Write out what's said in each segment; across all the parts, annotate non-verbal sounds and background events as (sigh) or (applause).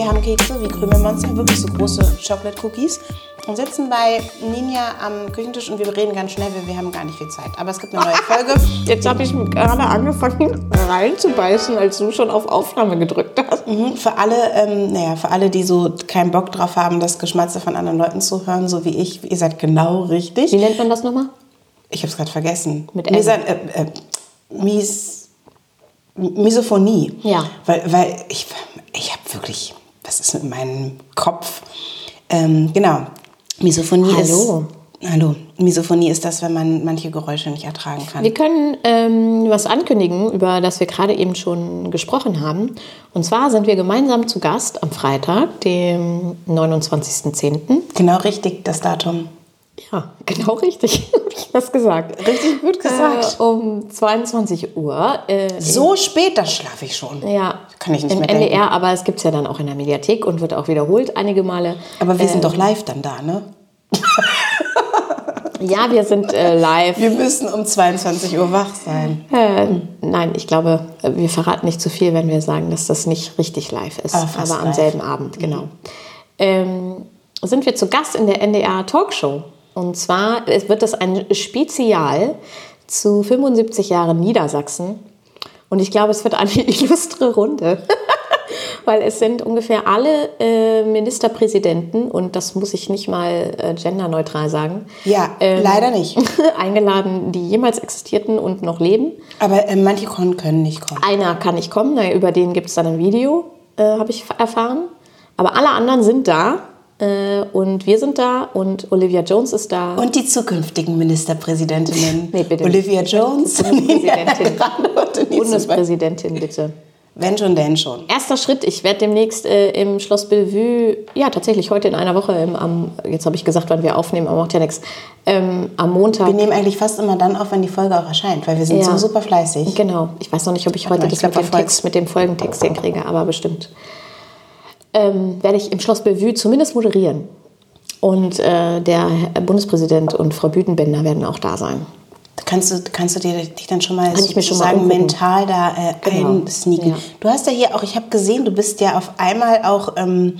Wir haben Kekse wie Krümelmonster, wirklich so große Chocolate Cookies. Und sitzen bei Ninja am Küchentisch und wir reden ganz schnell, weil wir haben gar nicht viel Zeit. Aber es gibt eine neue Folge. (laughs) Jetzt habe ich gerade angefangen reinzubeißen, als du schon auf Aufnahme gedrückt hast. Mhm, Für alle, ähm, naja, für alle, die so keinen Bock drauf haben, das Geschmatze von anderen Leuten zu hören, so wie ich, ihr seid genau richtig. Wie nennt man das nochmal? Ich habe es gerade vergessen. Mit M. Misa, äh, äh, Mis, Misophonie. Ja. Weil, weil ich, ich habe wirklich, was ist mit meinem Kopf? Ähm, genau. Misophonie Hallo. ist. Hallo. Misophonie ist das, wenn man manche Geräusche nicht ertragen kann. Wir können ähm, was ankündigen, über das wir gerade eben schon gesprochen haben. Und zwar sind wir gemeinsam zu Gast am Freitag, dem 29.10. Genau richtig, das Datum. Ja, genau richtig. (laughs) Hab ich das gesagt. Richtig gut gesagt. Äh, um 22 Uhr. Äh, So spät, da schlafe ich schon. ja, Kann ich nicht im mehr NDR, denken. aber es gibt es ja dann auch in der Mediathek und wird auch wiederholt einige Male. Aber wir Äh, sind doch live dann da, ne? Ja, wir sind äh, live. Wir müssen um 22 Uhr wach sein. Äh, nein, ich glaube, äh, wir verraten nicht zu viel, wenn wir sagen, dass das nicht richtig live ist, Aber fast aber am live. selben Abend, genau. Ähm, sind wir zu Gast in der NDR Talkshow. Und zwar wird das ein Spezial zu 75 Jahren Niedersachsen. Und ich glaube, es wird eine (laughs) illustre Runde. (laughs) Weil es sind ungefähr alle äh, Ministerpräsidenten, und das muss ich nicht mal äh, genderneutral sagen, Ja, Ähm. leider nicht. (laughs) eingeladen, die jemals existierten und noch leben. Aber äh, manche können nicht kommen. Einer kann nicht kommen, na, über den gibt es dann ein Video, äh, habe ich erfahren. Aber alle anderen sind da und wir sind da und Olivia Jones ist da. Und die zukünftigen Ministerpräsidentinnen. (laughs) Nee, bitte Olivia. Jones. Bundespräsidentin. (laughs) Bundespräsidentin, bitte. Wenn schon, denn schon. Erster Schritt, ich werde demnächst äh, im Schloss Bellevue, ja tatsächlich heute in einer Woche, im, am, jetzt habe ich gesagt, wann wir aufnehmen, aber macht ja nichts, ähm, am Montag. Wir nehmen eigentlich fast immer dann auf, wenn die Folge auch erscheint, weil wir sind Ja. so super fleißig. Genau. Ich weiß noch nicht, ob ich heute ich das glaub, mit dem Text, mit dem Folgentext hinkriege, aber bestimmt. Ähm, werde ich im Schloss Bellevue zumindest moderieren. Und äh, der Bundespräsident und Frau Büdenbender werden auch da sein. Kannst du, kannst du dir dich dann schon mal mir schon mal mental da äh, Genau. einsneaken? Ja. Du hast ja hier auch, ich habe gesehen, du bist ja auf einmal auch ähm,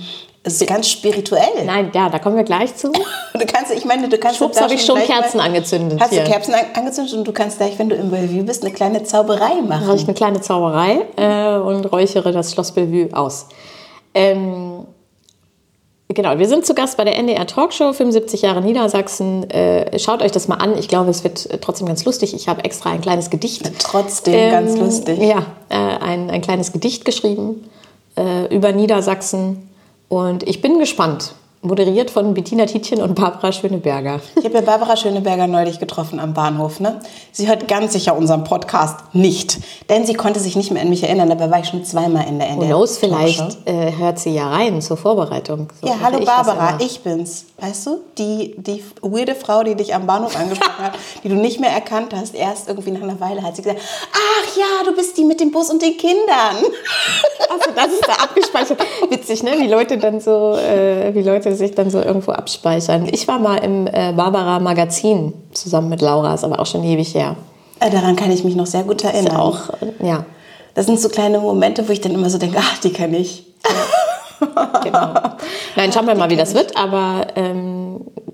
ganz spirituell. Nein, ja, da kommen wir gleich zu. (laughs) Du kannst, ich meine, du kannst Schwupps, da habe ich schon Kerzen mal, angezündet Hast hier. du Kerzen an- angezündet und du kannst gleich, wenn du im Bellevue bist, eine kleine Zauberei machen. mache ich eine kleine Zauberei äh, und räuchere das Schloss Bellevue aus. Ähm, genau, wir sind zu Gast bei der NDR Talkshow, 75 Jahre Niedersachsen. Äh, schaut euch das mal an. Ich glaube, es wird äh, trotzdem ganz lustig. Ich habe extra ein kleines Gedicht. Trotzdem ganz Ähm, lustig. Ja, äh, ein, ein kleines Gedicht geschrieben äh, über Niedersachsen. Und ich bin gespannt. Moderiert von Bettina Tietjen und Barbara Schöneberger. Ich habe ja Barbara Schöneberger neulich getroffen am Bahnhof. Ne? Sie hört ganz sicher unseren Podcast nicht, denn sie konnte sich nicht mehr an mich erinnern. Dabei war ich schon zweimal in der Who NDR. knows, Talkshow. vielleicht äh, hört sie ja rein zur Vorbereitung. So Ja, hallo ich Barbara, ich bin's. Weißt du, die, die weirde Frau, die dich am Bahnhof angesprochen hat, die du nicht mehr erkannt hast, erst irgendwie nach einer Weile hat sie gesagt, ach ja, du bist die mit dem Bus und den Kindern. Also das ist da abgespeichert. Witzig, ne? Wie Leute dann so, äh, wie Leute sich dann so irgendwo abspeichern. Ich war mal im äh, Barbara Magazin zusammen mit Laura, ist aber auch schon ewig her. Äh, Daran kann ich mich noch sehr gut erinnern. Ist auch, äh, ja, Das sind so kleine Momente, wo ich dann immer so denke, ach, die kenne ich. (laughs) genau. Nein, schauen wir mal, wie das wird, aber ähm,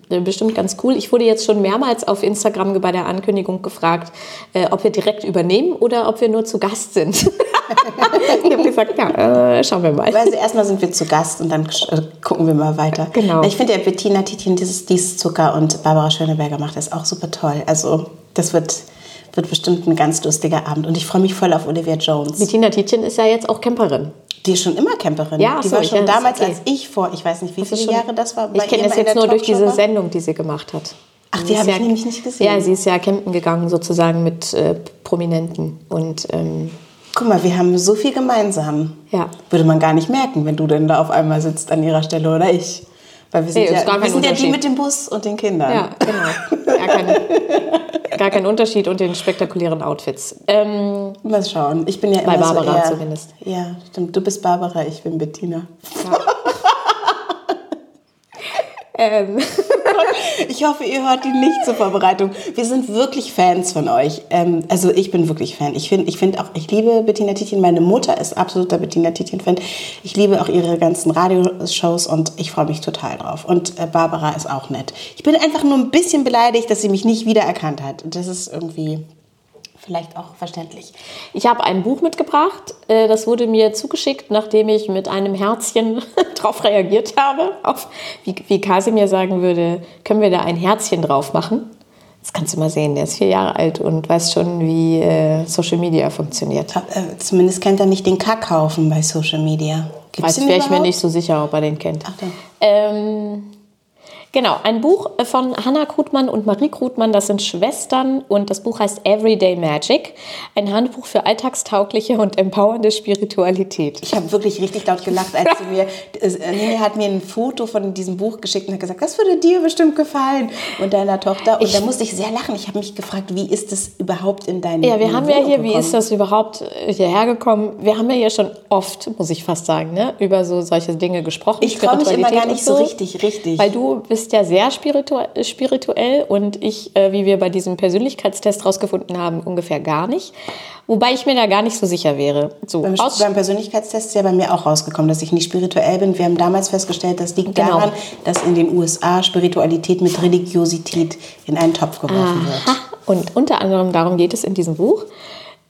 bestimmt ganz cool. Ich wurde jetzt schon mehrmals auf Instagram bei der Ankündigung gefragt, äh, ob wir direkt übernehmen oder ob wir nur zu Gast sind. (laughs) ich habe gesagt, ja, äh, schauen wir mal. Also erstmal sind wir zu Gast und dann äh, gucken wir mal weiter. Genau. Ich finde ja Bettina Tietjen dieses Dies Zucker und Barbara Schöneberger macht das auch super toll. Also das wird, wird bestimmt ein ganz lustiger Abend und ich freue mich voll auf Olivia Jones. Bettina Tietjen ist ja jetzt auch Camperin. Die ist schon immer Camperin. Ja, die so, war ich- schon damals, okay. als ich vor, ich weiß nicht, wie viele Jahre das war. Ich kenne das jetzt nur durch diese. Sendung, die sie gemacht hat. Ach, die habe ich ja- nämlich nicht gesehen. Ja, sie ist ja campen gegangen sozusagen mit äh, Prominenten und ähm, Guck mal, wir haben so viel gemeinsam. Ja. Würde man gar nicht merken, wenn du denn da auf einmal sitzt an ihrer Stelle oder ich. Weil wir sind, ist ja, wir sind ja die mit dem Bus und den Kindern. ja, genau. Gar kein, (laughs) gar kein Unterschied und den spektakulären Outfits. Ähm, Mal schauen. Ich bin ja Bei immer Barbara so eher, zumindest. Ja, stimmt. Du bist. Barbara, ich bin Bettina. (laughs) ähm, Ich hoffe, ihr hört die nicht zur Vorbereitung. Wir sind wirklich Fans von euch. Ähm, also ich bin wirklich Fan. Ich finde ich find auch, ich liebe Bettina Tietjen. Meine Mutter ist absoluter Bettina Tietjen-Fan. Ich liebe auch ihre ganzen Radioshows und ich freue mich total drauf. Und äh, Barbara ist auch nett. Ich bin einfach nur ein bisschen beleidigt, dass sie mich nicht wiedererkannt hat. Das ist irgendwie vielleicht auch verständlich. Ich habe ein Buch mitgebracht. äh, Das wurde mir zugeschickt, nachdem ich mit einem Herzchen (laughs) drauf reagiert habe. Auf, wie, wie Kasimir sagen würde, können wir da ein Herzchen drauf machen? Das kannst du mal sehen. Der ist vier Jahre alt und weiß schon, wie äh, Social Media funktioniert. Äh, zumindest kennt er nicht den Kackhaufen bei Social Media. Gibt's Weiß wäre ich mir nicht so sicher, ob er den kennt. Ach. Ähm, genau, ein Buch von Hannah Krutmann und Marie Krutmann, das sind Schwestern und das Buch heißt Everyday Magic, ein Handbuch für alltagstaugliche und empowernde Spiritualität. Ich habe wirklich richtig laut gelacht, als sie mir, äh, Nene hat mir ein Foto von diesem Buch geschickt und hat gesagt, das würde dir bestimmt gefallen und deiner Tochter. Und da musste ich sehr lachen. Ich habe mich gefragt, wie ist das überhaupt in deinem Ja, wir haben ja Wohnung hier, wie gekommen? ist das überhaupt äh, hierher gekommen? Wir haben ja hier schon oft, muss ich fast sagen, ne, über so solche Dinge gesprochen. Ich traue mich immer gar nicht so richtig, richtig. Weil du bist ja sehr spiritu spirituell und ich, äh, wie wir bei diesem Persönlichkeitstest rausgefunden haben, ungefähr gar nicht. Wobei ich mir da gar nicht so sicher wäre. So, Beim, beim Persönlichkeitstest ist ja bei mir auch rausgekommen, dass ich nicht spirituell bin. Wir haben damals festgestellt, das liegt Genau. daran, dass in den USA Spiritualität mit Religiosität in einen Topf geworfen wird. Aha. Und unter anderem darum geht es in diesem Buch.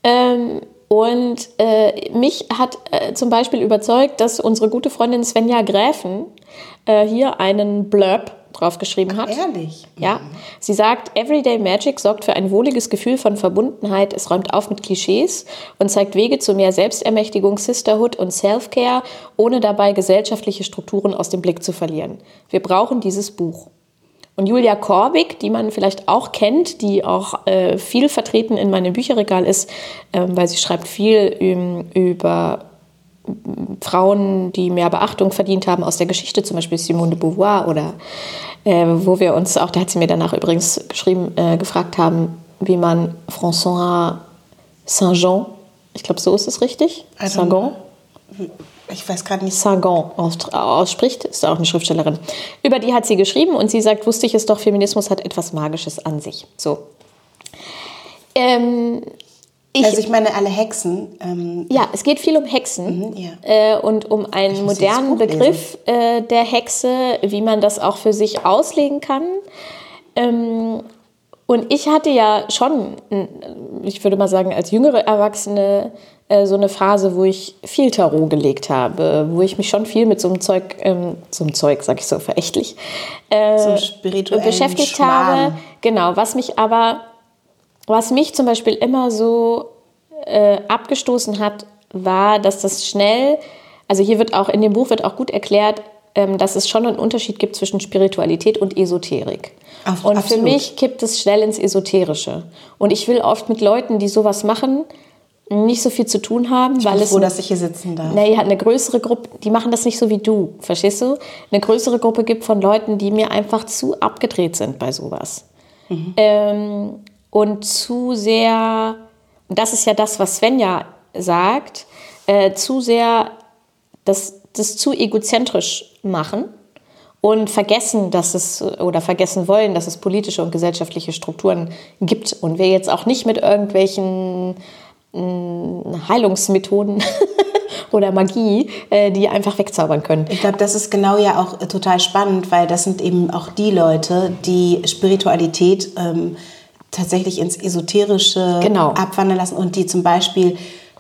Ähm, und äh, mich hat äh, zum Beispiel überzeugt, dass unsere gute Freundin Svenja Gräfen äh, hier einen Blurb draufgeschrieben hat. Ehrlich? Ja, sie sagt, Everyday Magic sorgt für ein wohliges Gefühl von Verbundenheit, es räumt auf mit Klischees und zeigt Wege zu mehr Selbstermächtigung, Sisterhood und Self-Care, ohne dabei gesellschaftliche Strukturen aus dem Blick zu verlieren. Wir brauchen dieses Buch. Und Julia Korbig, die man vielleicht auch kennt, die auch äh, viel vertreten in meinem Bücherregal ist, ähm, weil sie schreibt viel ähm, über Frauen, die mehr Beachtung verdient haben aus der Geschichte, zum Beispiel Simone de Beauvoir oder äh, wo wir uns auch, da hat sie mir danach übrigens geschrieben, äh, gefragt haben, wie man François Saint-Jean, ich glaube so ist es richtig, Saint-Jean, Ich weiß gerade nicht. Aus, ausspricht, ist auch eine Schriftstellerin. Über die hat sie geschrieben und sie sagt, wusste ich es doch, Feminismus hat etwas Magisches an sich. So. Ähm, ich, Also ich meine, alle Hexen. Ähm, ja, es geht viel um Hexen Mhm, ja. äh, und um einen modernen Begriff äh, der Hexe, wie man das auch für sich auslegen kann. Ähm, und ich hatte ja schon, ich würde mal sagen, als jüngere Erwachsene äh, so eine Phase, wo ich viel Tarot gelegt habe, wo ich mich schon viel mit so einem Zeug, ähm, so einem Zeug, sag ich so verächtlich, äh, So beschäftigt Schmarrn. habe. Genau, was mich aber, was mich zum Beispiel immer so äh, abgestoßen hat, war, dass das schnell, also hier wird auch in dem Buch wird auch gut erklärt, ähm, dass es schon einen Unterschied gibt zwischen Spiritualität und Esoterik. Auf- und für absolut. mich kippt es schnell ins Esoterische. Und ich will oft mit Leuten, die sowas machen, nicht so viel zu tun haben, weil ich bin es froh, dass ich hier sitzen darf. naja, eine größere Gruppe, die machen das nicht so wie du, verstehst du? Eine größere Gruppe gibt von Leuten, die mir einfach zu abgedreht sind bei sowas. Ähm, und zu sehr, das ist ja das, was Svenja sagt, äh, zu sehr das, das zu egozentrisch machen und vergessen, dass es oder vergessen wollen, dass es politische und gesellschaftliche Strukturen gibt und wir jetzt auch nicht mit irgendwelchen mh, Heilungsmethoden (laughs) oder Magie, äh, die einfach wegzaubern können. Ich glaube, das ist genau ja auch total spannend, weil das sind eben auch die Leute, die Spiritualität ähm, tatsächlich ins Esoterische Genau. abwandern lassen und die zum Beispiel,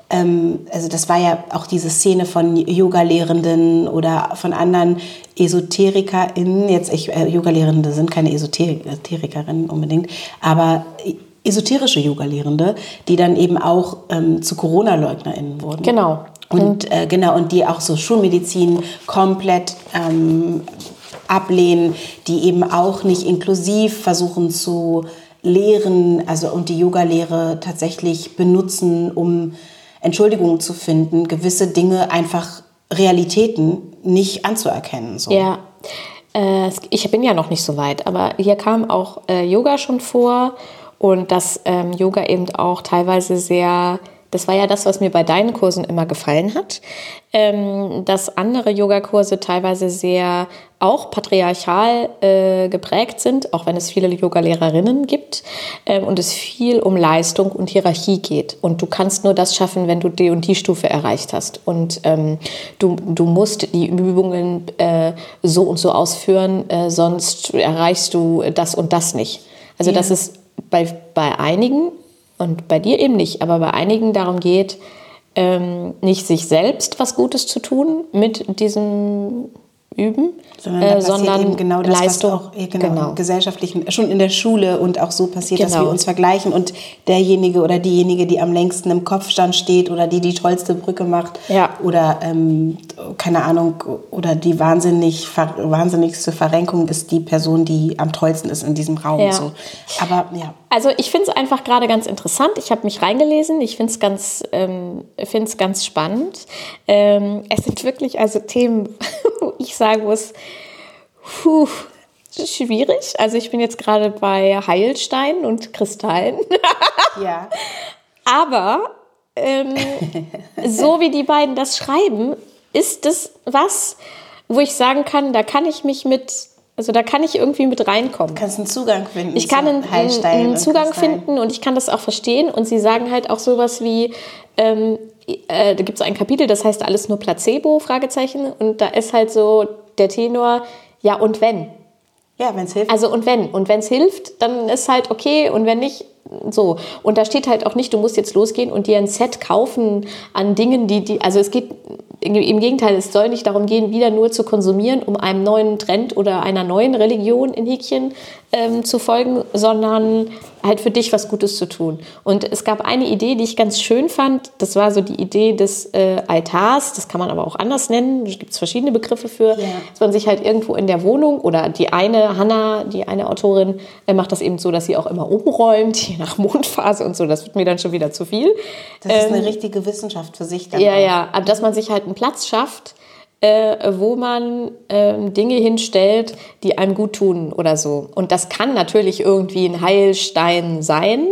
ähm, also das war ja auch diese Szene von Yoga-Lehrenden oder von anderen EsoterikerInnen, jetzt ich, äh, Yoga-Lehrende sind keine Esoterik Esoterikerinnen unbedingt, aber esoterische Yoga-Lehrende, die dann eben auch ähm, zu Corona-LeugnerInnen wurden. Genau. Und äh, genau, und die auch so Schulmedizin komplett ähm, ablehnen, die eben auch nicht inklusiv versuchen zu lehren, also und die Yoga-Lehre tatsächlich benutzen, um Entschuldigungen zu finden, gewisse Dinge einfach Realitäten nicht anzuerkennen. So. Ja, äh, ich bin ja noch nicht so weit, aber hier kam auch äh, Yoga schon vor und dass ähm, Yoga eben auch teilweise sehr das war ja das, was mir bei deinen Kursen immer gefallen hat, ähm, dass andere Yogakurse teilweise sehr auch patriarchal äh, geprägt sind, auch wenn es viele Yogalehrerinnen gibt ähm, und es viel um Leistung und Hierarchie geht. Und du kannst nur das schaffen, wenn du die und die Stufe erreicht hast. Und ähm, du, du musst die Übungen äh, so und so ausführen, äh, sonst erreichst du das und das nicht. Also Ja. dass es bei, bei einigen und bei dir eben nicht, aber bei einigen darum geht, ähm, nicht sich selbst was Gutes zu tun mit diesem Üben, Sondern, äh, sondern eben genau das, Leistung. was auch eh, genau, im gesellschaftlichen, schon in der Schule und auch so passiert, dass Genau. wir uns vergleichen und derjenige oder diejenige, die am längsten im Kopfstand steht oder die die tollste Brücke macht Ja. oder ähm, keine Ahnung oder die wahnsinnig wahnsinnigste Verrenkung ist die Person, die am tollsten ist in diesem Raum. Ja. So. Aber ja, Also ich finde es einfach gerade ganz interessant. Ich habe mich reingelesen. Ich finde es ganz, ähm, find's ganz spannend. Ähm, es sind wirklich also Themen, (laughs) wo ich sagen muss, puh, schwierig. Also ich bin jetzt gerade bei Heilsteinen und Kristallen. (laughs) ja. Aber ähm, so wie die beiden das schreiben, ist das was, wo ich sagen kann, da kann ich mich mit, also da kann ich irgendwie mit reinkommen. kannst einen Zugang finden. Ich kann einen, einen Zugang finden und ich kann das auch verstehen. Und sie sagen halt auch sowas wie, ähm, äh, da gibt es ein Kapitel, das heißt alles nur Placebo, Fragezeichen. Und da ist halt so der Tenor, ja und wenn. Ja, wenn es hilft. Also und wenn. Und wenn es hilft, dann ist halt okay. Und wenn nicht, so. Und da steht halt auch nicht, du musst jetzt losgehen und dir ein Set kaufen an Dingen, die, die also es geht im Gegenteil, es soll nicht darum gehen, wieder nur zu konsumieren, um einem neuen Trend oder einer neuen Religion in Häkchen ähm, zu folgen, sondern halt für dich was Gutes zu tun. Und es gab eine Idee, die ich ganz schön fand. Das war so die Idee des äh, Altars. Das kann man aber auch anders nennen. Da gibt es verschiedene Begriffe für. Ja. Dass man sich halt irgendwo in der Wohnung oder die eine, Hanna, die eine Autorin, äh, macht das eben so, dass sie auch immer umräumt, je nach Mondphase und so. Das wird mir dann schon wieder zu viel. Das ist eine richtige Wissenschaft für sich dann Ähm, Ja, auch. ja, aber dass man sich halt einen Platz schafft, äh, wo man ähm, Dinge hinstellt, die einem gut tun oder so. Und das kann natürlich irgendwie ein Heilstein sein.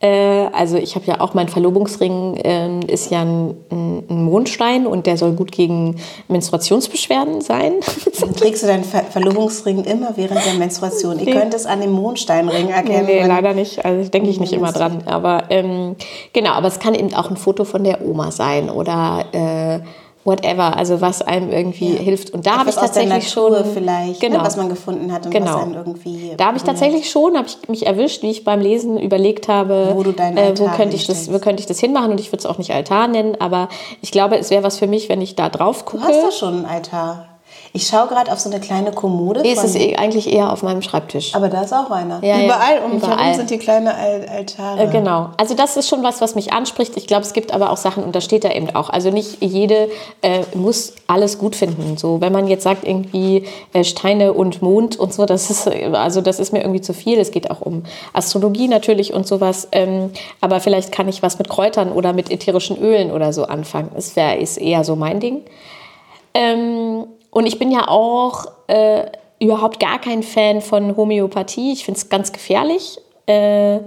Äh, also ich habe ja auch mein Verlobungsring ähm, ist ja ein, ein ein Mondstein und der soll gut gegen Menstruationsbeschwerden sein. (laughs) Dann trägst du deinen Ver Verlobungsring immer während der Menstruation. Ihr Nee. könnt es an dem Mondsteinring erkennen. Nee, nee, leider nicht. Also denke ich nicht immer dran. Aber ähm, genau, aber es kann eben auch ein Foto von der Oma sein oder äh, whatever. Also was einem irgendwie Ja. hilft. Und da habe ich tatsächlich schon vielleicht, genau. ne, was man gefunden hat und was Genau. einen irgendwie. Da habe ich tatsächlich schon, habe ich mich erwischt, wie ich beim Lesen überlegt habe, Wo du deinen äh, wo könnte ich das, wo könnte ich das hinmachen und ich würde es auch nicht Altar nennen, aber ich glaube, es wäre was für mich, wenn ich da drauf Du gucke. hast doch schon einen Altar. Ich schaue gerade auf so eine kleine Kommode. Nee, es ist eh- eigentlich eher auf meinem Schreibtisch. aber da ist auch einer. Ja, überall um mich herum sind die kleinen Al Altare. Äh, Genau. Also das ist schon was, was mich anspricht. Ich glaube, es gibt aber auch Sachen, und da steht da eben auch. Also nicht jede äh, muss alles gut finden. So, wenn man jetzt sagt irgendwie äh, Steine und Mond und so, das ist also das ist mir irgendwie zu viel. Es geht auch um Astrologie natürlich und sowas. Ähm, aber vielleicht kann ich was mit Kräutern oder mit ätherischen Ölen oder so anfangen. Das wäre ist eher so mein Ding. Ähm, und ich bin ja auch äh, überhaupt gar kein Fan von Homöopathie. Ich finde es ganz gefährlich. Äh,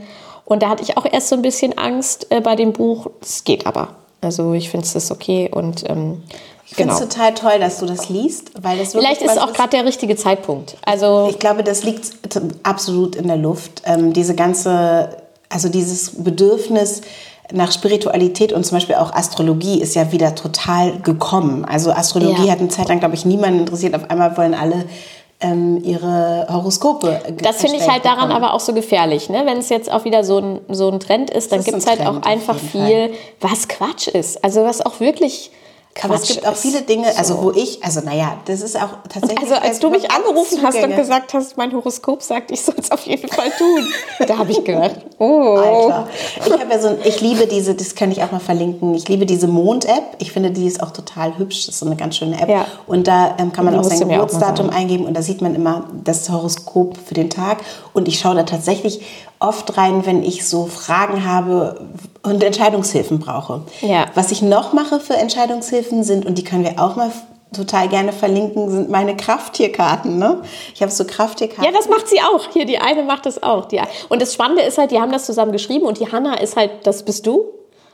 und da hatte ich auch erst so ein bisschen Angst äh, bei dem Buch. Es geht aber. Also ich finde es okay und ähm, Ich finde genau. es total toll, dass du das liest, weil das Vielleicht ist es auch gerade der richtige Zeitpunkt. Also Ich glaube, das liegt absolut in der Luft. Ähm, diese ganze, also dieses Bedürfnis nach Spiritualität und zum Beispiel auch Astrologie ist ja wieder total gekommen. Also Astrologie Ja. hat eine Zeit lang, glaube ich, niemanden interessiert. Auf einmal wollen alle ähm, ihre Horoskope. das finde ich halt daran bekommen. aber auch so gefährlich. Ne? Wenn es jetzt auch wieder so ein, so ein Trend ist, dann gibt es halt auch Trend, einfach viel, was Quatsch ist. Also was auch wirklich Quatsch Aber es gibt auch viele Dinge, also wo ich, also naja, das ist auch tatsächlich. Also als du mich angerufen hast und gesagt hast, mein Horoskop sagt, ich soll es auf jeden Fall tun, da habe ich gedacht, (laughs) oh. Alter. Ich habe ja so ein, ich liebe diese, das kann ich auch mal verlinken. Ich liebe diese Mond-App. Ich finde, die ist auch total hübsch. Das ist so eine ganz schöne App. Ja. Und da ähm, kann man auch sein Geburtsdatum eingeben und da sieht man immer das Horoskop für den Tag. Und ich schaue da tatsächlich oft rein, wenn ich so Fragen habe und Entscheidungshilfen brauche. Ja. Was ich noch mache für Entscheidungshilfen sind, und die können wir auch mal total gerne verlinken, sind meine Krafttierkarten. Ne? Ich habe so Krafttierkarten. Ja, das macht sie auch. Hier, die eine macht das auch. Die, und das Spannende ist halt, die haben das zusammen geschrieben und die Hanna ist halt, das bist du.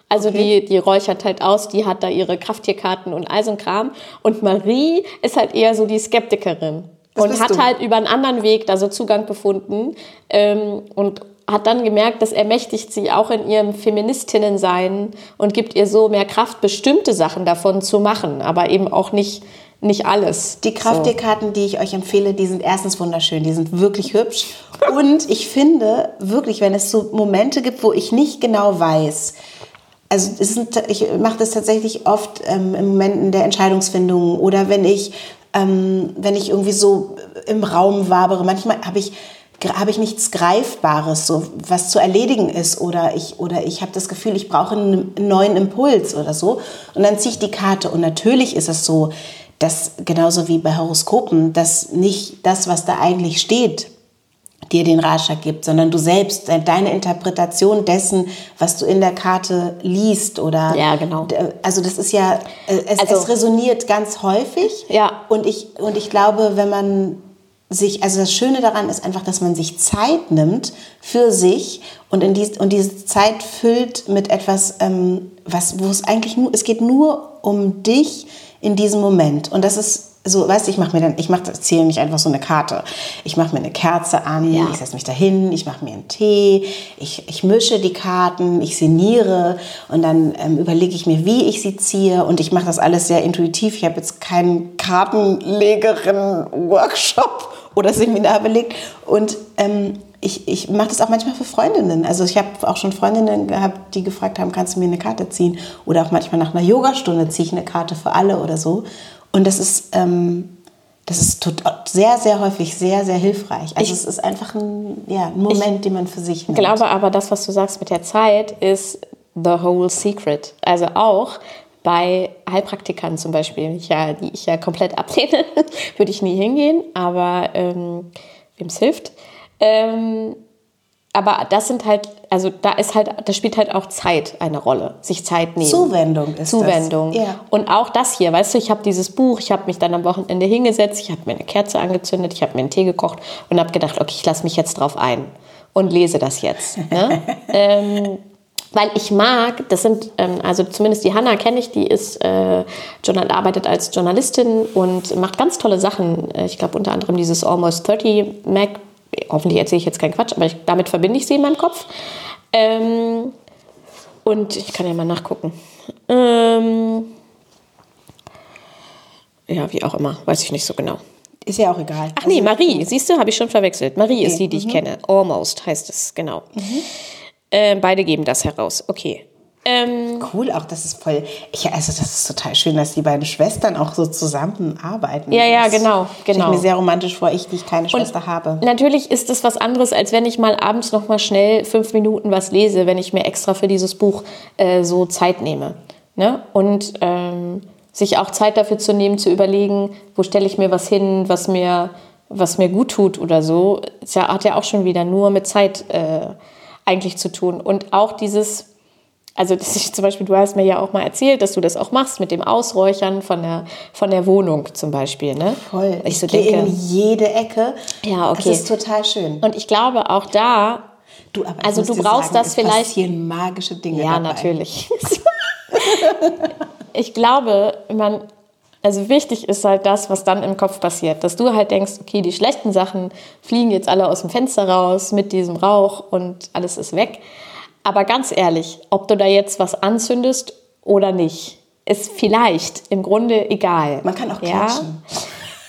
Also Okay. die, die räuchert halt aus, die hat da ihre Krafttierkarten und all so ein Kram. Und Marie ist halt eher so die Skeptikerin. Das und hat du. halt über einen anderen Weg da so Zugang gefunden. Ähm, und hat dann gemerkt, das ermächtigt sie auch in ihrem Feministinnen-Sein und gibt ihr so mehr Kraft, bestimmte Sachen davon zu machen, aber eben auch nicht, nicht alles. Die Krafttierkarten, die ich euch empfehle, die sind erstens wunderschön, die sind wirklich hübsch. Und ich finde wirklich, wenn es so Momente gibt, wo ich nicht genau weiß, also sind, ich mache das tatsächlich oft ähm, in Momenten der Entscheidungsfindung oder wenn ich, ähm, wenn ich irgendwie so im Raum wabere. Manchmal habe ich habe ich nichts Greifbares, so was zu erledigen ist oder ich oder ich habe das Gefühl, ich brauche einen neuen Impuls oder so und dann ziehe ich die Karte und natürlich ist es so, dass genauso wie bei Horoskopen, dass nicht das, was da eigentlich steht, dir den Ratschlag gibt, sondern du selbst, de- deine Interpretation dessen, was du in der Karte liest oder Ja, genau. D- also das ist ja äh, es, Also- es resoniert ganz häufig Ja. und ich und ich glaube, wenn man sich also das Schöne daran ist einfach, dass man sich Zeit nimmt für sich und in dies, und diese Zeit füllt mit etwas, ähm, was wo es eigentlich nur es geht nur um dich in diesem Moment und das ist so, weißt du, ich mache mir dann, ich mache, zähle nicht einfach so eine Karte. Ich mache mir eine Kerze an, Ja. ich setze mich dahin, ich mache mir einen Tee, ich, ich mische die Karten, ich sinniere und dann ähm, überlege ich mir, wie ich sie ziehe und ich mache das alles sehr intuitiv. Ich habe jetzt keinen Kartenlegerin-Workshop (laughs) oder Seminar belegt und ähm, ich, ich mache das auch manchmal für Freundinnen. Also ich habe auch schon Freundinnen gehabt, die gefragt haben, kannst du mir eine Karte ziehen? Oder auch manchmal nach einer Yogastunde ziehe ich eine Karte für alle oder so. Und das ist, ähm, das ist sehr, sehr häufig sehr, sehr hilfreich. Also es ist einfach ein, ja, ein Moment, den man für sich nimmt. Ich glaube aber, das, was du sagst mit der Zeit, ist the whole secret. Also auch bei Heilpraktikern zum Beispiel, ich ja, die ich ja komplett ablehne, (laughs) würde ich nie hingehen, aber ähm, wem es hilft. Ähm, aber das sind halt, also da ist halt, da spielt halt auch Zeit eine Rolle, sich Zeit nehmen. Zuwendung ist Zuwendung. das. Ja. Und auch das hier, weißt du, ich habe dieses Buch, ich habe mich dann am Wochenende hingesetzt, ich habe mir eine Kerze angezündet, ich habe mir einen Tee gekocht und habe gedacht, okay, ich lasse mich jetzt drauf ein und lese das jetzt. Ne? (laughs) ähm, weil ich mag, das sind, ähm, also zumindest die Hanna kenne ich, die ist, äh, Journal, arbeitet als Journalistin und macht ganz tolle Sachen. Äh, Ich glaube unter anderem dieses Almost 30 Mac. Hoffentlich erzähle ich jetzt keinen Quatsch, aber ich, damit verbinde ich sie in meinem Kopf. Ähm, und ich kann ja mal nachgucken. Ähm, ja, wie auch immer, weiß ich nicht so genau. Ist ja auch egal. Ach nee, Marie, siehst du, habe ich schon verwechselt. Marie ist die, die ich kenne. Almost heißt es, genau. Äh, beide geben das heraus. Okay. Ähm, Cool, auch das ist voll. Ich, also das ist total schön, dass die beiden Schwestern auch so zusammenarbeiten. Ja, ja, Das genau, Stelle genau. ich mir sehr romantisch vor, ich, die ich keine Schwester habe. Natürlich ist es was anderes, als wenn ich mal abends noch mal schnell fünf Minuten was lese, wenn ich mir extra für dieses Buch äh, so Zeit nehme. Ne? Und ähm, sich auch Zeit dafür zu nehmen, zu überlegen, wo stelle ich mir was hin, was mir, was mir gut tut oder so, ja, hat ja auch schon wieder nur mit Zeit äh, eigentlich zu tun. Und auch dieses, also das ist zum Beispiel, du hast mir ja auch mal erzählt, dass du das auch machst mit dem Ausräuchern von der, von der Wohnung zum Beispiel. Ne? Voll. Ich so gehe denke, in jede Ecke. Ja, okay. Das ist total schön. und ich glaube auch da, Du, aber ich Also du brauchst sagen, das es vielleicht- passieren magische Dinge ja, dabei. natürlich. (laughs) ich glaube, man, also wichtig ist halt das, was dann im Kopf passiert. Dass du halt denkst, okay, die schlechten Sachen fliegen jetzt alle aus dem Fenster raus mit diesem Rauch und alles ist weg. Aber ganz ehrlich, ob du da jetzt was anzündest oder nicht, ist vielleicht im Grunde egal. Man kann auch ja? klatschen.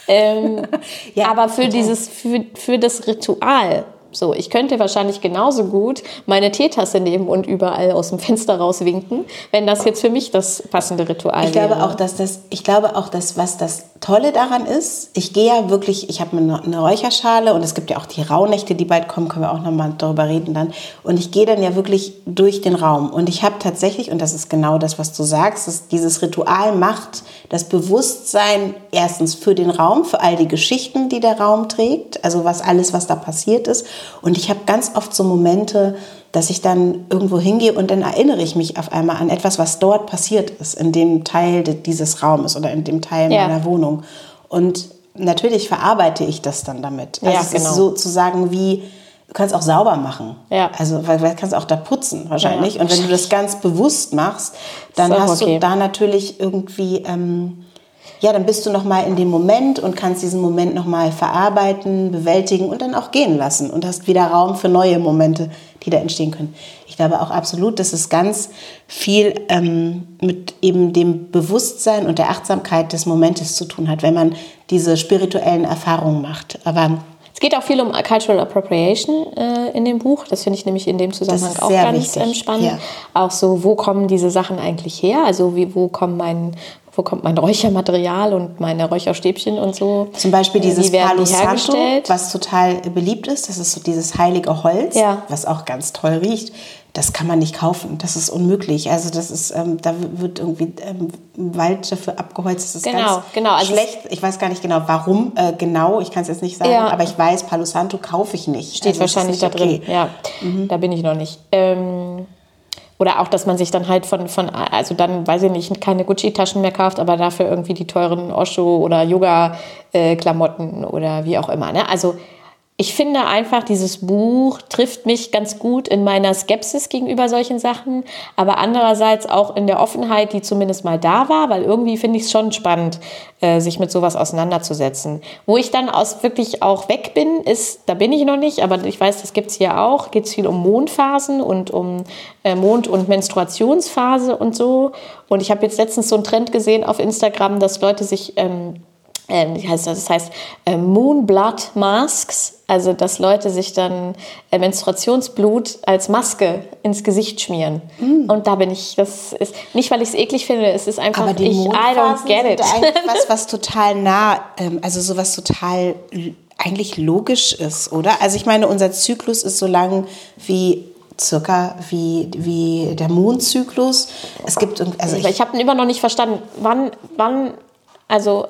Ähm, (laughs) Ja, aber für dieses, für, für das Ritual, so, ich könnte wahrscheinlich genauso gut meine Teetasse nehmen und überall aus dem Fenster rauswinken, wenn das jetzt für mich das passende Ritual Ich glaube wäre. auch, dass das, ich glaube auch, dass was das Tolle daran ist, ich gehe ja wirklich, ich habe eine, eine Räucherschale und es gibt ja auch die Rauhnächte, die bald kommen, können wir auch nochmal darüber reden dann. Und ich gehe dann ja wirklich durch den Raum und ich habe tatsächlich, und das ist genau das, was du sagst, dass dieses Ritual macht das Bewusstsein erstens für den Raum, für all die Geschichten, die der Raum trägt, also was alles, was da passiert ist. Und ich habe ganz oft so Momente, dass ich dann irgendwo hingehe und dann erinnere ich mich auf einmal an etwas, was dort passiert ist, in dem Teil dieses Raumes oder in dem Teil Ja. meiner Wohnung. Und natürlich verarbeite ich das dann damit. Also Ja, es genau. ist sozusagen wie kannst auch sauber machen. Ja. Also, weil, du kannst auch da putzen wahrscheinlich. Ja, Und wenn du das ganz bewusst machst, dann auch hast okay. du da natürlich irgendwie, ähm, ja, dann bist du noch mal in dem Moment und kannst diesen Moment noch mal verarbeiten, bewältigen und dann auch gehen lassen und hast wieder Raum für neue Momente, die da entstehen können. Ich glaube auch absolut, dass es ganz viel ähm, mit eben dem Bewusstsein und der Achtsamkeit des Momentes zu tun hat, wenn man diese spirituellen Erfahrungen macht. Aber Es geht auch viel um Cultural Appropriation äh, in dem Buch. Das finde ich nämlich in dem Zusammenhang auch ganz wichtig, ähm, spannend. ja. Auch so, wo kommen diese Sachen eigentlich her? Also wie, wo kommt mein wo kommt mein Räuchermaterial und meine Räucherstäbchen und so? Zum Beispiel Äh, dieses wie Palo Santo, was total beliebt ist. Das ist so dieses heilige Holz, Ja. was auch ganz toll riecht. Das kann man nicht kaufen. Das ist unmöglich. Also das ist, ähm, da wird irgendwie ähm, Wald dafür abgeholzt. Das ist Genau, ganz genau. Also schlecht. Ich weiß gar nicht genau, warum äh, genau. Ich kann es jetzt nicht sagen. Ja. Aber ich weiß, Palo Santo kaufe ich nicht. Steht Also wahrscheinlich da nicht drin. okay. Ja, da bin ich noch nicht. Ähm, oder auch, dass man sich dann halt von, von also dann, weiß ich nicht, keine Gucci-Taschen mehr kauft, aber dafür irgendwie die teuren Osho- oder Yoga-Klamotten oder wie auch immer. Ne? Also ich finde einfach, dieses Buch trifft mich ganz gut in meiner Skepsis gegenüber solchen Sachen, aber andererseits auch in der Offenheit, die zumindest mal da war, weil irgendwie finde ich es schon spannend, äh, sich mit sowas auseinanderzusetzen. Wo ich dann aus wirklich auch weg bin, ist, da bin ich noch nicht, aber ich weiß, das gibt es hier auch, geht es viel um Mondphasen und um äh, Mond- und Menstruationsphase und so. Und ich habe jetzt letztens so einen Trend gesehen auf Instagram, dass Leute sich ähm, das? Das heißt äh, Moonblood Masks, also dass Leute sich dann äh, Menstruationsblut als Maske ins Gesicht schmieren. Und da bin ich, das ist nicht, weil ich es eklig finde, es ist einfach, Aber die ich, I don't get it. (laughs) was, was total nah, ähm, also sowas total eigentlich logisch ist, oder? Also ich meine, unser Zyklus ist so lang wie circa wie, wie der Mondzyklus. Es gibt, also ich ich, habe immer noch nicht verstanden, wann, wann, also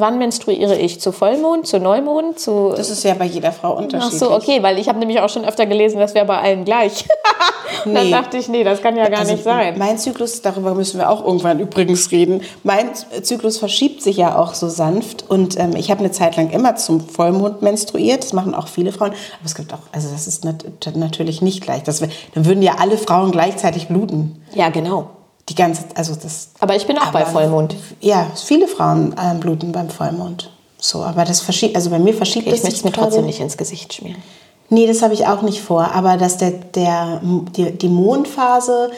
wann menstruiere ich? Zu Vollmond, zu Neumond, zu das ist ja bei jeder Frau Ach unterschiedlich. so, okay, weil ich habe nämlich auch schon öfter gelesen, das wäre bei allen gleich. (laughs) Dann Nee. dachte ich, nee, das kann ja gar Also nicht sein. Mein Zyklus, darüber müssen wir auch irgendwann übrigens reden. Mein Zyklus verschiebt sich ja auch so sanft und ähm, ich habe eine Zeit lang immer zum Vollmond menstruiert. Das machen auch viele Frauen. Aber es gibt auch, also das ist nat natürlich nicht gleich. Das wär, dann würden ja alle Frauen gleichzeitig bluten. Ja, genau. Die ganze, also das. Aber ich bin auch bei aber- Vollmond. Ja, viele Frauen ähm, bluten beim Vollmond. So, aber das verschiebt, also bei mir verschiebt Ich es möchte sich es mir trotzdem nicht ins Gesicht schmieren. Nee, das habe ich auch nicht vor. Aber dass der, der, die, die Mondphase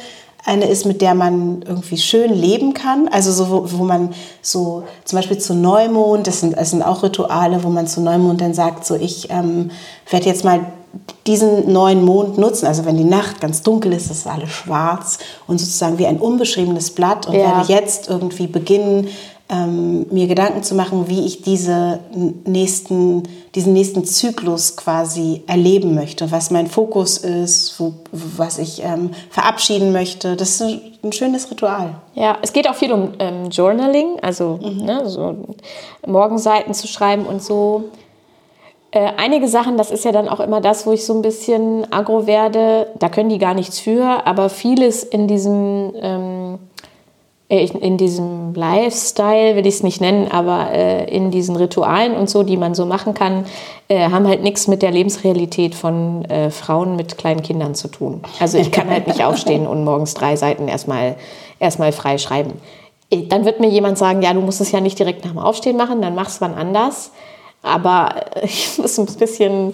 eine ist, mit der man irgendwie schön leben kann. Also so, wo, wo man so zum Beispiel zu Neumond, das sind, das sind auch Rituale, wo man zu Neumond dann sagt, so ich ähm, werde jetzt mal diesen neuen Mond nutzen. Also wenn die Nacht ganz dunkel ist, ist alles schwarz und sozusagen wie ein unbeschriebenes Blatt und Ja. werde jetzt irgendwie beginnen, ähm, mir Gedanken zu machen, wie ich diese nächsten, diesen nächsten Zyklus quasi erleben möchte, was mein Fokus ist, wo, was ich ähm, verabschieden möchte. Das ist ein, schönes Ritual. Ja, es geht auch viel um ähm, Journaling, also ne, so Morgenseiten zu schreiben und so. Äh, einige Sachen, das ist ja dann auch immer das, wo ich so ein bisschen aggro werde. Da können die gar nichts für, aber vieles in diesem, ähm, äh, in diesem Lifestyle, will ich es nicht nennen, aber äh, in diesen Ritualen und so, die man so machen kann, äh, haben halt nichts mit der Lebensrealität von äh, Frauen mit kleinen Kindern zu tun. Also ich kann halt nicht aufstehen und morgens drei Seiten erstmal erstmal frei schreiben. Dann wird mir jemand sagen, ja, du musst es ja nicht direkt nach dem Aufstehen machen, dann mach's wann anders. Aber äh, (laughs) ich muss ein bisschen,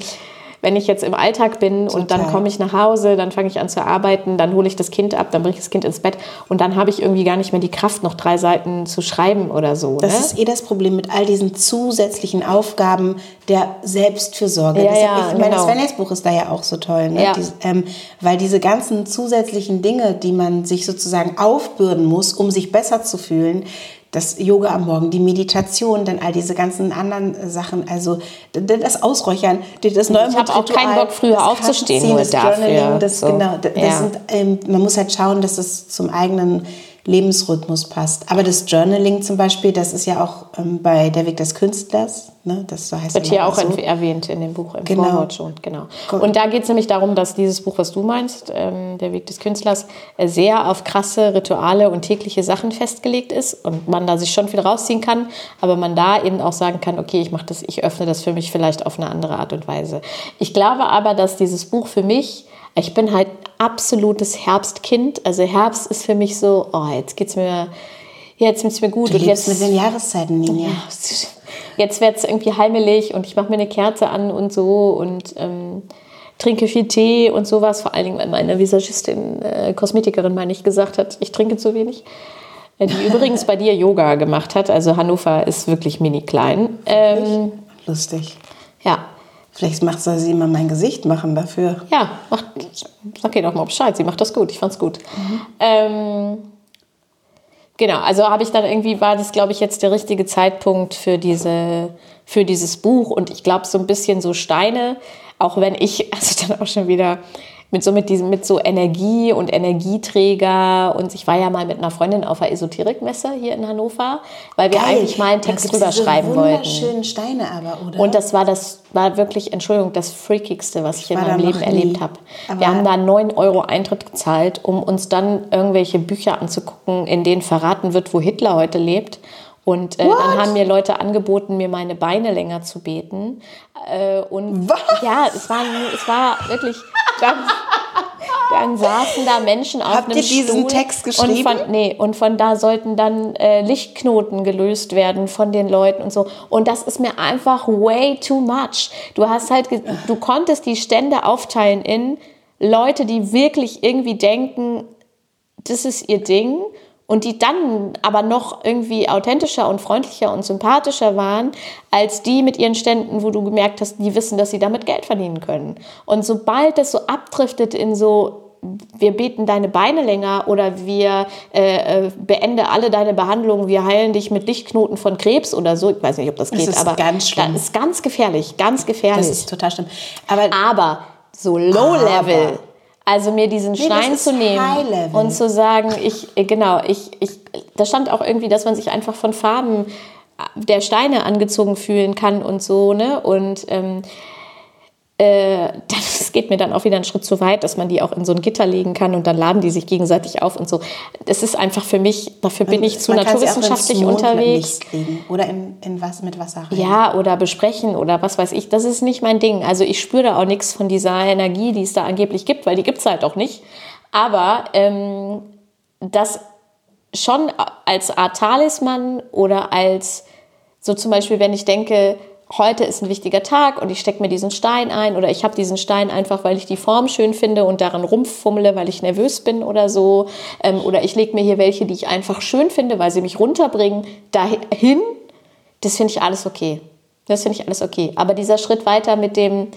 wenn ich jetzt im Alltag bin und dann Total. komme ich nach Hause, dann fange ich an zu arbeiten, dann hole ich das Kind ab, dann bringe ich das Kind ins Bett und dann habe ich irgendwie gar nicht mehr die Kraft, noch drei Seiten zu schreiben oder so. Das ne? ist eh das Problem mit all diesen zusätzlichen Aufgaben der Selbstfürsorge. Ja, das, ja, ich meine, das genau. Wellnessbuch ist da ja auch so toll. Ne? Ja. Dies, ähm, weil diese ganzen zusätzlichen Dinge, die man sich sozusagen aufbürden muss, um sich besser zu fühlen, das Yoga am Morgen, die Meditation, dann all diese ganzen anderen äh, Sachen, also das Ausräuchern, das hab auch keinen Bock, früher aufzustehen, nur das dafür. Journaling, das, So. genau, das Ja. sind, ähm, man muss halt schauen, dass es zum eigenen Lebensrhythmus passt. Aber das Journaling zum Beispiel, das ist ja auch ähm, bei Der Weg des Künstlers, ne? das so heißt Wird hier auch so. erwähnt in dem Buch, im Genau. Vorwort schon, genau. Gut. Und da geht es nämlich darum, dass dieses Buch, was du meinst, ähm, Der Weg des Künstlers, äh, sehr auf krasse Rituale und tägliche Sachen festgelegt ist und man da sich schon viel rausziehen kann, aber man da eben auch sagen kann, okay, ich mache das, ich öffne das für mich vielleicht auf eine andere Art und Weise. Ich glaube aber, dass dieses Buch für mich, ich bin halt absolutes Herbstkind, also Herbst ist für mich so, oh, jetzt geht's mir, jetzt geht's mir gut Du und jetzt mit den Jahreszeiten, Ninja. (laughs) jetzt wird es irgendwie heimelig und ich mache mir eine Kerze an und so und ähm, trinke viel Tee und sowas. Vor allen Dingen, weil meine Visagistin, äh, Kosmetikerin, meine ich, gesagt hat, ich trinke zu wenig. Äh, Die (laughs) übrigens bei dir Yoga gemacht hat. Also Hannover ist wirklich mini klein. Ähm, Lustig. ja, Vielleicht macht sie mal mein Gesicht machen dafür. ja, macht, sag ihr doch mal Bescheid. Sie macht das gut. Ich fand's gut. Ähm, genau, also habe ich dann irgendwie, war das, glaube ich, jetzt der richtige Zeitpunkt für, diese, für dieses Buch. Und ich glaube, so ein bisschen so Steine, auch wenn ich, (laughs) also dann auch schon wieder mit so, mit diesem, mit so Energie und Energieträger. Und ich war ja mal mit einer Freundin auf der Esoterikmesse hier in Hannover, weil wir Geil. eigentlich mal einen Text drüber schreiben wollten. wunderschönen Steine aber, oder? Und das war das war wirklich, Entschuldigung, das Freakigste, was ich, in war meinem Leben nie. erlebt habe. Wir haben da 9 Euro Eintritt gezahlt, um uns dann irgendwelche Bücher anzugucken, in denen verraten wird, wo Hitler heute lebt. Und äh, dann haben mir Leute angeboten, mir meine Beine länger zu beten. Äh, und Was? ja, es war, es war wirklich. Dann, dann saßen da Menschen auf Habt einem ihr diesen Stuhl Text Und geschrieben? von, nee, und von da sollten dann äh, Lichtknoten gelöst werden von den Leuten und so. Und das ist mir einfach way too much. Du hast halt, du konntest die Stände aufteilen in Leute, die wirklich irgendwie denken, das ist ihr Ding und die dann aber noch irgendwie authentischer und freundlicher und sympathischer waren als die mit ihren Ständen, wo du gemerkt hast, die wissen, dass sie damit Geld verdienen können. Und sobald das so abdriftet in so wir beten deine Beine länger oder wir äh, äh, beende alle deine Behandlungen, wir heilen dich mit Lichtknoten von Krebs oder so. Ich weiß nicht, ob das geht, ist aber ganz schlimm. das ist ganz gefährlich, ganz gefährlich. das ist total schlimm. Aber Aber so Low Level, also mir diesen das Stein zu nehmen und zu sagen, ich äh, genau, ich, ich, da stand auch irgendwie, dass man sich einfach von Farben der Steine angezogen fühlen kann und so ne? Und ähm, äh, das (laughs) geht mir dann auch wieder einen Schritt zu weit, dass man die auch in so ein Gitter legen kann und dann laden die sich gegenseitig auf und so. Das ist einfach für mich, dafür bin ich zu man auch ins naturwissenschaftlich unterwegs. legen Oder in, in was, mit Wasser rein. Ja, oder besprechen oder was weiß ich. Das ist nicht mein Ding. Also ich spüre da auch nichts von dieser Energie, die es da angeblich gibt, weil die gibt es halt auch nicht. Aber ähm, das schon als Art Talisman oder als so zum Beispiel, wenn ich denke, heute ist ein wichtiger Tag und ich stecke mir diesen Stein ein oder ich habe diesen Stein einfach, weil ich die Form schön finde und daran rumfummle, weil ich nervös bin oder so. Ähm, oder ich lege mir hier welche, die ich einfach schön finde, weil sie mich runterbringen, dahin. Das finde ich alles okay. Das finde ich alles okay. Aber dieser Schritt weiter mit dem,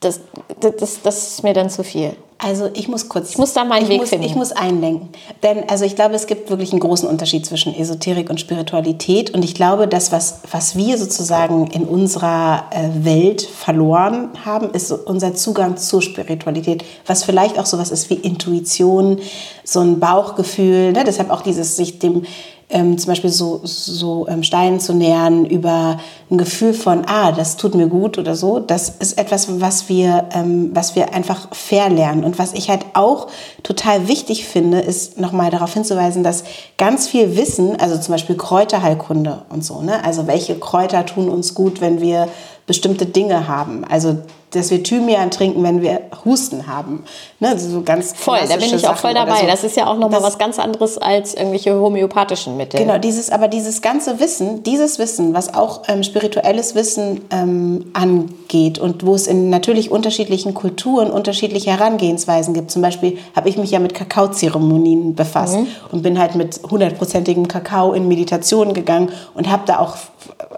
das, das, das, das ist mir dann zu viel. Also ich muss kurz. Ich muss da meinen ich Weg muss, finden. Ich muss einlenken. Denn also ich glaube, es gibt wirklich einen großen Unterschied zwischen Esoterik und Spiritualität. Und ich glaube, das, was, was wir sozusagen in unserer äh, Welt verloren haben, ist unser Zugang zur Spiritualität. Was vielleicht auch sowas ist wie Intuition, so ein Bauchgefühl. Ne? Deshalb auch dieses sich dem ähm, zum Beispiel so, so ähm, Steinen zu nähern über ein Gefühl von, ah, das tut mir gut oder so, das ist etwas, was wir, ähm, was wir einfach verlernen. Und was ich halt auch total wichtig finde, ist nochmal darauf hinzuweisen, dass ganz viel Wissen, also zum Beispiel Kräuterheilkunde und so, ne? also welche Kräuter tun uns gut, wenn wir bestimmte Dinge haben. Also dass wir Thymian trinken, wenn wir Husten haben. Ne? So ganz Voll, da bin ich auch voll Sachen dabei. so. Das ist ja auch nochmal was ganz anderes als irgendwelche homöopathischen Mittel. Genau, dieses, aber dieses ganze Wissen, dieses Wissen, was auch ähm, spirituelles Wissen ähm, angeht und wo es in natürlich unterschiedlichen Kulturen unterschiedliche Herangehensweisen gibt. Zum Beispiel habe ich mich ja mit Kakaozeremonien befasst und bin halt mit hundertprozentigem Kakao in Meditation gegangen und habe da auch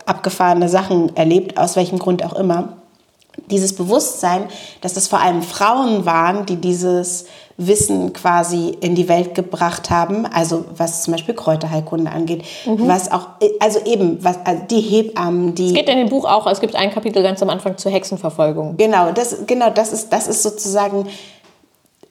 abgefahrene Sachen erlebt, aus welchem Grund auch immer dieses Bewusstsein, dass es vor allem Frauen waren, die dieses Wissen quasi in die Welt gebracht haben, also was zum Beispiel Kräuterheilkunde angeht, was auch, also eben, was, also die Hebammen, die Es geht in dem Buch auch, es gibt ein Kapitel ganz am Anfang zur Hexenverfolgung. Genau, das, genau, das ist, das ist sozusagen,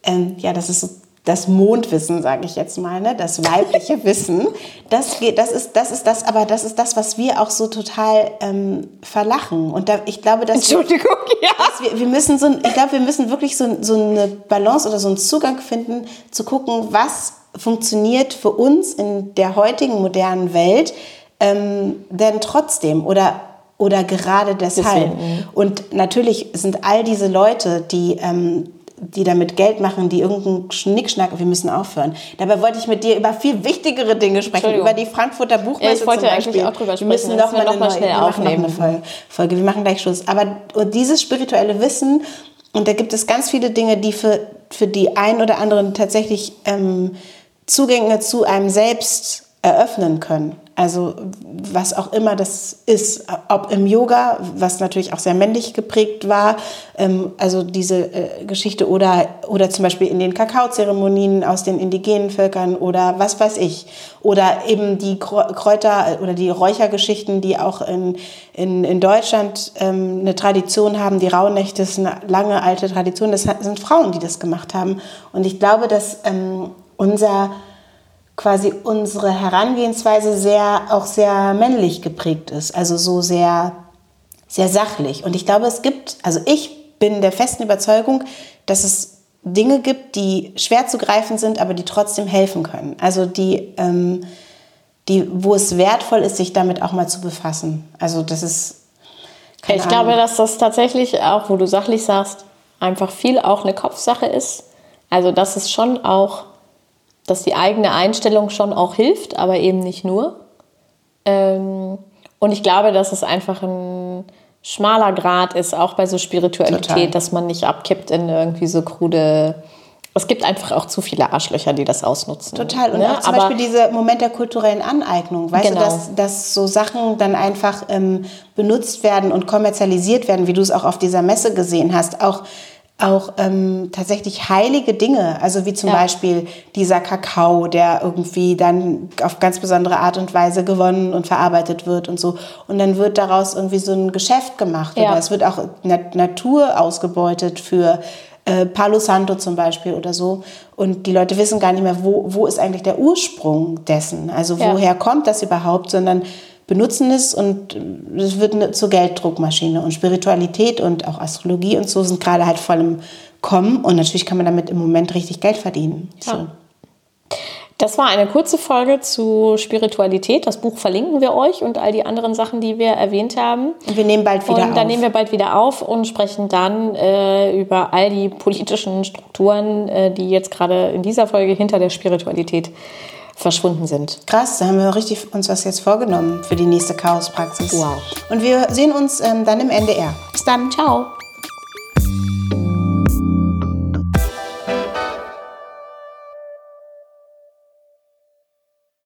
ähm, ja, das ist so das Mondwissen, sage ich jetzt mal, ne? das weibliche (laughs) Wissen, das, geht, das, ist, das ist das, aber das ist das, was wir auch so total ähm, verlachen. Und da, ich glaube, dass Entschuldigung, wir, (laughs) ja. dass wir, wir müssen so, ich glaube, wir müssen wirklich so, so eine Balance oder so einen Zugang finden, zu gucken, was funktioniert für uns in der heutigen modernen Welt, ähm, denn trotzdem oder oder gerade deshalb. Deswegen. Und natürlich sind all diese Leute, die ähm, die damit Geld machen, die irgendeinen Schnickschnack, wir müssen aufhören. Dabei wollte ich mit dir über viel wichtigere Dinge sprechen, über die Frankfurter Buchmesse Ja, ich wollte zum eigentlich Beispiel. auch drüber wir sprechen, müssen das noch müssen mal, wir noch mal schnell neue- wir machen noch aufnehmen. eine Folge-. Wir machen gleich Schluss. Aber dieses spirituelle Wissen, und da gibt es ganz viele Dinge, die für, für die einen oder anderen tatsächlich ähm, Zugänge zu einem selbst eröffnen können. Also was auch immer das ist, ob im Yoga, was natürlich auch sehr männlich geprägt war, ähm, also diese äh, Geschichte oder, oder zum Beispiel in den Kakaozeremonien aus den indigenen Völkern oder was weiß ich. Oder eben die Krä- Kräuter oder die Räuchergeschichten, die auch in, in, in Deutschland ähm, eine Tradition haben. Die Rauhnächte ist eine lange alte Tradition. Das sind Frauen, die das gemacht haben. Und ich glaube, dass ähm, unser quasi unsere Herangehensweise sehr auch sehr männlich geprägt ist, also so sehr sehr sachlich. Und ich glaube, es gibt, also ich bin der festen Überzeugung, dass es Dinge gibt, die schwer zu greifen sind, aber die trotzdem helfen können. Also die, ähm, die, wo es wertvoll ist, sich damit auch mal zu befassen. Also das ist. keine Ich glaube, dass das tatsächlich auch, wo du sachlich sagst, einfach viel auch eine Kopfsache ist. Also, dass es schon auch, dass die eigene Einstellung schon auch hilft, aber eben nicht nur. Ähm, und ich glaube, dass es einfach ein schmaler Grad ist, auch bei so Spiritualität, Total. dass man nicht abkippt in irgendwie so krude. Es gibt einfach auch zu viele Arschlöcher, die das ausnutzen. Total. Und ne? auch zum Aber- Beispiel dieser Moment der kulturellen Aneignung. Weißt Genau. du, dass, dass so Sachen dann einfach ähm, benutzt werden und kommerzialisiert werden, wie du es auch auf dieser Messe gesehen hast. Auch, auch ähm, tatsächlich heilige Dinge. Also wie zum Ja. Beispiel dieser Kakao, der irgendwie dann auf ganz besondere Art und Weise gewonnen und verarbeitet wird und so. Und dann wird daraus irgendwie so ein Geschäft gemacht. Ja. Oder es wird auch Nat Natur ausgebeutet für äh, Palo Santo zum Beispiel oder so. Und die Leute wissen gar nicht mehr, wo, wo ist eigentlich der Ursprung dessen? Also Ja. woher kommt das überhaupt? Sondern benutzen es und äh, es wird eine, zur Gelddruckmaschine. Und Spiritualität und auch Astrologie und so sind gerade halt voll im Kommen. Und natürlich kann man damit im Moment richtig Geld verdienen. So. Das war eine kurze Folge zu Spiritualität. Das Buch verlinken wir euch und all die anderen Sachen, die wir erwähnt haben. Und wir nehmen bald wieder und dann auf. nehmen wir bald wieder auf und sprechen dann äh, über all die politischen Strukturen, äh, die jetzt gerade in dieser Folge hinter der Spiritualität verschwunden sind. Krass, da haben wir richtig uns was jetzt vorgenommen für die nächste Chaospraxis. Wow. Und wir sehen uns ähm, dann im NDR. Bis dann. Ciao.